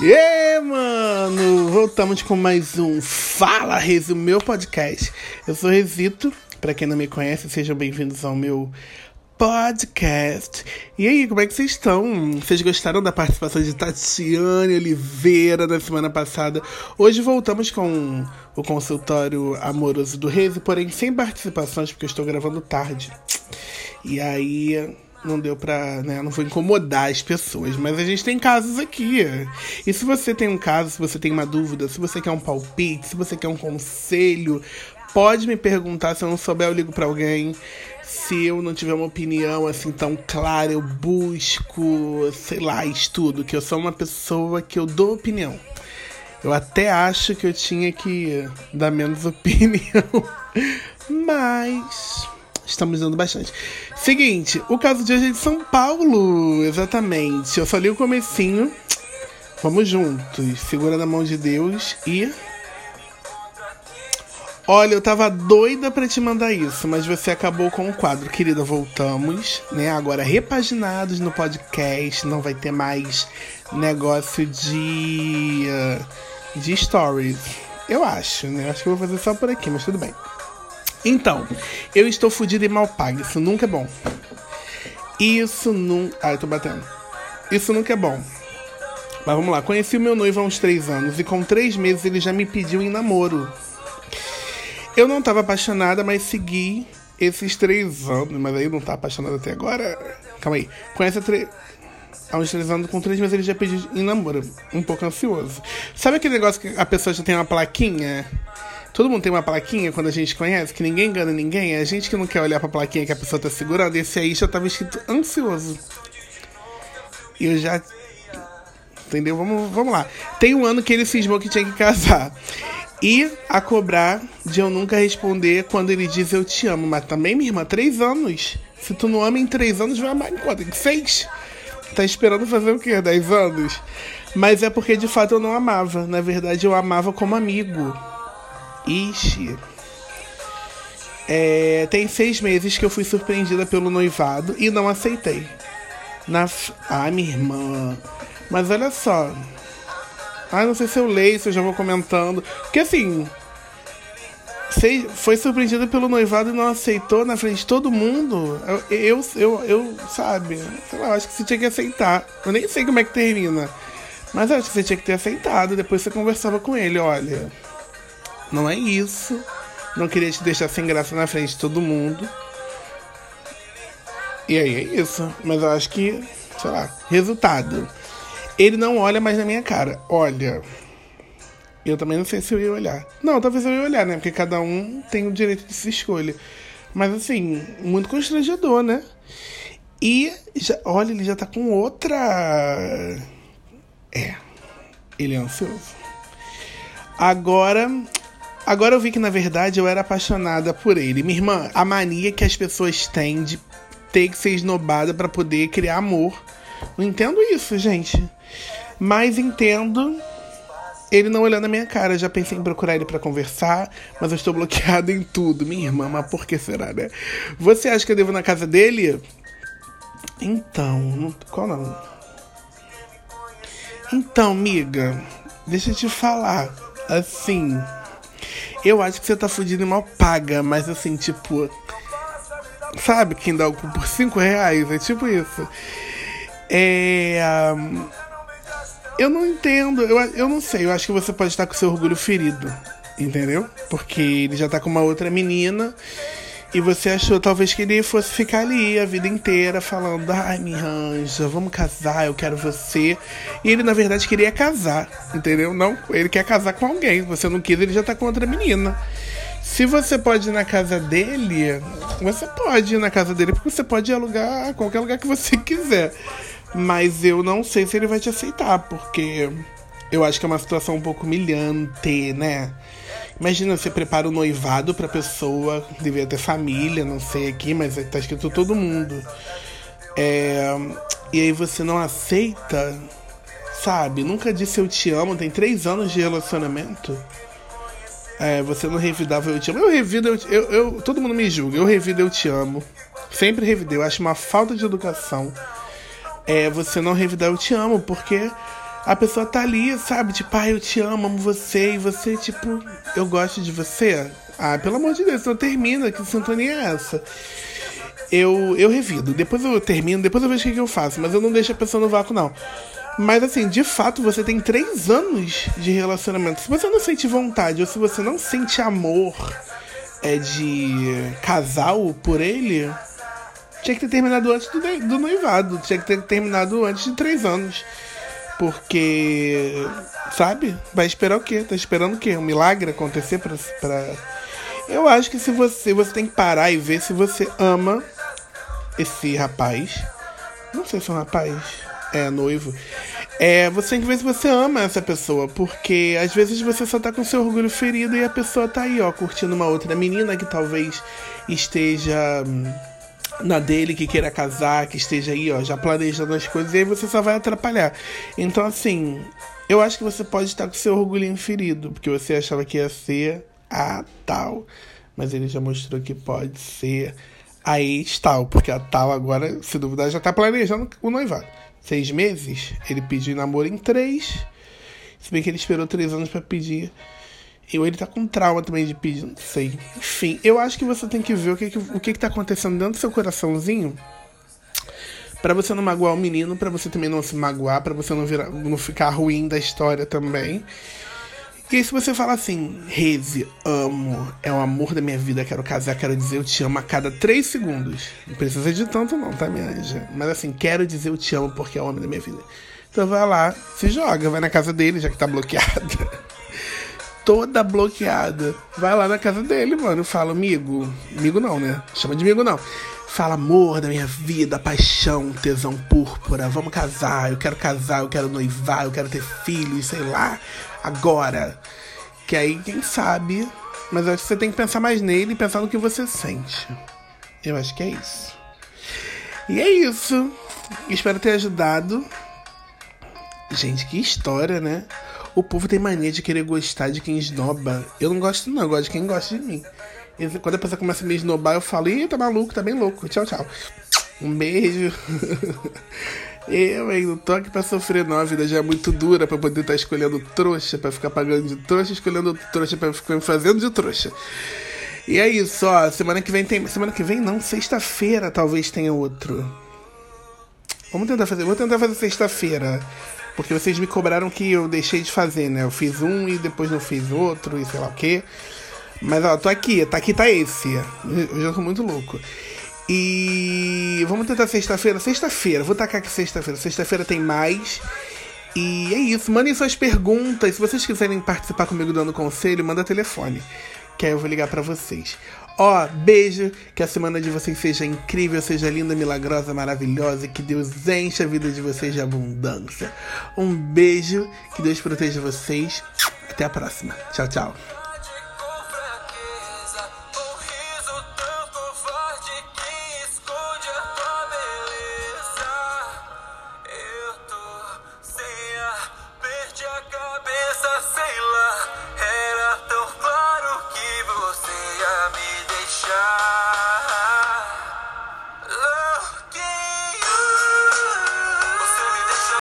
E mano, voltamos com mais um Fala Rezo, meu podcast. Eu sou Resito, pra quem não me conhece, sejam bem-vindos ao meu podcast. E aí, como é que vocês estão? Vocês gostaram da participação de Tatiane Oliveira na semana passada? Hoje voltamos com o consultório amoroso do Rezo, porém sem participações, porque eu estou gravando tarde. E aí não deu pra, né, não vou incomodar as pessoas, mas a gente tem casos aqui. E se você tem um caso, se você tem uma dúvida, se você quer um palpite, se você quer um conselho, pode me perguntar, se eu não souber eu ligo pra alguém. Se eu não tiver uma opinião assim tão clara, eu busco, sei lá, estudo, que eu sou uma pessoa que eu dou opinião. Eu até acho que eu tinha que dar menos opinião, mas estamos dando bastante. Seguinte, o caso de hoje é de São Paulo, exatamente. Eu só li o comecinho. Vamos juntos, segura na mão de Deus e Olha, eu tava doida pra te mandar isso, mas você acabou com o quadro. Querida, voltamos, né? Agora repaginados no podcast, não vai ter mais negócio de de stories. Eu acho, né? Acho que eu vou fazer só por aqui, mas tudo bem. Então, eu estou fudido e mal pago. Isso nunca é bom. Isso nunca. Eu tô batendo. Isso nunca é bom. Mas vamos lá. Conheci o meu noivo há uns três anos e com três meses ele já me pediu em namoro. Eu não tava apaixonada, mas segui esses três anos. Mas aí não tá apaixonada até agora. Calma aí. Conhece tre... há uns três anos, com três meses ele já pediu em namoro. Um pouco ansioso. Sabe aquele negócio que a pessoa já tem uma plaquinha? Todo mundo tem uma plaquinha quando a gente conhece, que ninguém engana ninguém. É a gente que não quer olhar pra plaquinha que a pessoa tá segurando. Esse aí já tava escrito ansioso. E eu já. Entendeu? Vamos, vamos lá. Tem um ano que ele cismou que tinha que casar. E a cobrar de eu nunca responder quando ele diz eu te amo. Mas também, minha irmã, três anos. Se tu não ama em três anos, vai amar em quanto? Em seis? Tá esperando fazer o quê? Dez anos? Mas é porque de fato eu não amava. Na verdade, eu amava como amigo. Ixi. É, tem seis meses que eu fui surpreendida pelo noivado e não aceitei. Na, ah, minha irmã. Mas olha só. Ah, não sei se eu leio, se eu já vou comentando. Porque assim. Foi surpreendida pelo noivado e não aceitou na frente de todo mundo. Eu, eu, eu, eu sabe? Sei lá, acho que você tinha que aceitar. Eu nem sei como é que termina. Mas acho que você tinha que ter aceitado. Depois você conversava com ele: olha, não é isso. Não queria te deixar sem graça na frente de todo mundo. E aí é isso. Mas eu acho que, sei lá, resultado. Ele não olha mais na minha cara. Olha. Eu também não sei se eu ia olhar. Não, talvez eu ia olhar, né? Porque cada um tem o direito de se escolha. Mas assim, muito constrangedor, né? E já, olha, ele já tá com outra. É. Ele é ansioso. Agora, agora eu vi que na verdade eu era apaixonada por ele. Minha irmã, a mania que as pessoas têm de ter que ser esnobada para poder criar amor. Não entendo isso, gente. Mas entendo ele não olhando na minha cara. Já pensei em procurar ele para conversar, mas eu estou bloqueado em tudo. Minha irmã, mas por que será, né? Você acha que eu devo na casa dele? Então, qual não? Então, miga, deixa eu te falar. Assim, eu acho que você tá fudido e mal paga, mas assim, tipo. Sabe quem dá o cu por 5 reais? É tipo isso. É. Eu não entendo, eu, eu não sei, eu acho que você pode estar com seu orgulho ferido, entendeu? Porque ele já tá com uma outra menina e você achou talvez que ele fosse ficar ali a vida inteira falando: ai, minha anja, vamos casar, eu quero você. E ele na verdade queria casar, entendeu? Não, ele quer casar com alguém, você não quis, ele já tá com outra menina. Se você pode ir na casa dele, você pode ir na casa dele, porque você pode alugar qualquer lugar que você quiser. Mas eu não sei se ele vai te aceitar, porque eu acho que é uma situação um pouco humilhante, né? Imagina, você prepara o noivado pra pessoa, devia ter família, não sei aqui, mas tá escrito todo mundo. É, e aí você não aceita, sabe? Nunca disse eu te amo, tem três anos de relacionamento. É, você não revidava Eu Te Amo. Eu revido, eu, eu, eu, Todo mundo me julga. Eu revido Eu Te Amo. Sempre revidei. Eu acho uma falta de educação. É, você não revidar Eu Te Amo, porque a pessoa tá ali, sabe? Tipo, ah, eu te amo, amo você. E você, tipo, eu gosto de você. Ah, pelo amor de Deus, então termina. Que sintonia é essa? Eu, eu revido. Depois eu termino, depois eu vejo o que, que eu faço. Mas eu não deixo a pessoa no vácuo, não. Mas assim, de fato, você tem três anos de relacionamento. Se você não sente vontade ou se você não sente amor é de casal por ele, tinha que ter terminado antes do, do noivado. Tinha que ter terminado antes de três anos. Porque, sabe? Vai esperar o quê? Tá esperando o quê? Um milagre acontecer pra. pra... Eu acho que se você. Você tem que parar e ver se você ama esse rapaz. Não sei se é um rapaz é, noivo, é, você tem que ver se você ama essa pessoa, porque às vezes você só tá com seu orgulho ferido e a pessoa tá aí, ó, curtindo uma outra menina que talvez esteja hum, na dele, que queira casar, que esteja aí, ó, já planejando as coisas, e aí você só vai atrapalhar. Então, assim, eu acho que você pode estar com seu orgulho ferido, porque você achava que ia ser a tal, mas ele já mostrou que pode ser a ex-tal, porque a tal agora, se duvidar, já tá planejando o noivado seis meses, ele pediu namoro em três. Se bem que ele esperou três anos para pedir. E ele tá com trauma também de pedir, não sei. Enfim, eu acho que você tem que ver o que, que o que, que tá acontecendo dentro do seu coraçãozinho. para você não magoar o menino, para você também não se magoar, para você não, virar, não ficar ruim da história também. E aí, se você fala assim, Reze, amo, é o amor da minha vida, quero casar, quero dizer eu te amo a cada três segundos. Não precisa de tanto, não, tá, minha anja? Mas assim, quero dizer eu te amo porque é o homem da minha vida. Então vai lá, se joga, vai na casa dele, já que tá bloqueada. Toda bloqueada. Vai lá na casa dele, mano. Fala, amigo. Amigo não, né? Chama de amigo não. Fala, amor da minha vida, paixão, tesão púrpura. Vamos casar, eu quero casar, eu quero noivar, eu quero ter filhos, sei lá agora. Que aí, quem sabe. Mas acho que você tem que pensar mais nele e pensar no que você sente. Eu acho que é isso. E é isso. Espero ter ajudado. Gente, que história, né? O povo tem mania de querer gostar de quem esnoba. Eu não gosto, não. Eu gosto de quem gosta de mim. Quando a pessoa começa a me esnobar, eu falo, ih, tá maluco, tá bem louco. Tchau, tchau. Um beijo. Eu, hein, não tô aqui pra sofrer, não. A vida já é muito dura pra poder estar tá escolhendo trouxa, pra ficar pagando de trouxa, escolhendo trouxa pra ficar me fazendo de trouxa. E é isso, ó. Semana que vem tem. Semana que vem não, sexta-feira talvez tenha outro. Vamos tentar fazer. Vou tentar fazer sexta-feira. Porque vocês me cobraram que eu deixei de fazer, né? Eu fiz um e depois não fiz outro e sei lá o quê. Mas ó, tô aqui, tá aqui, tá esse. Eu já tô muito louco. E vamos tentar sexta-feira. Sexta-feira, vou tacar aqui sexta-feira. Sexta-feira tem mais. E é isso. Mandem suas perguntas. Se vocês quiserem participar comigo dando conselho, manda telefone. Que aí eu vou ligar para vocês. Ó, beijo. Que a semana de vocês seja incrível, seja linda, milagrosa, maravilhosa. E que Deus enche a vida de vocês de abundância. Um beijo. Que Deus proteja vocês. Até a próxima. Tchau, tchau.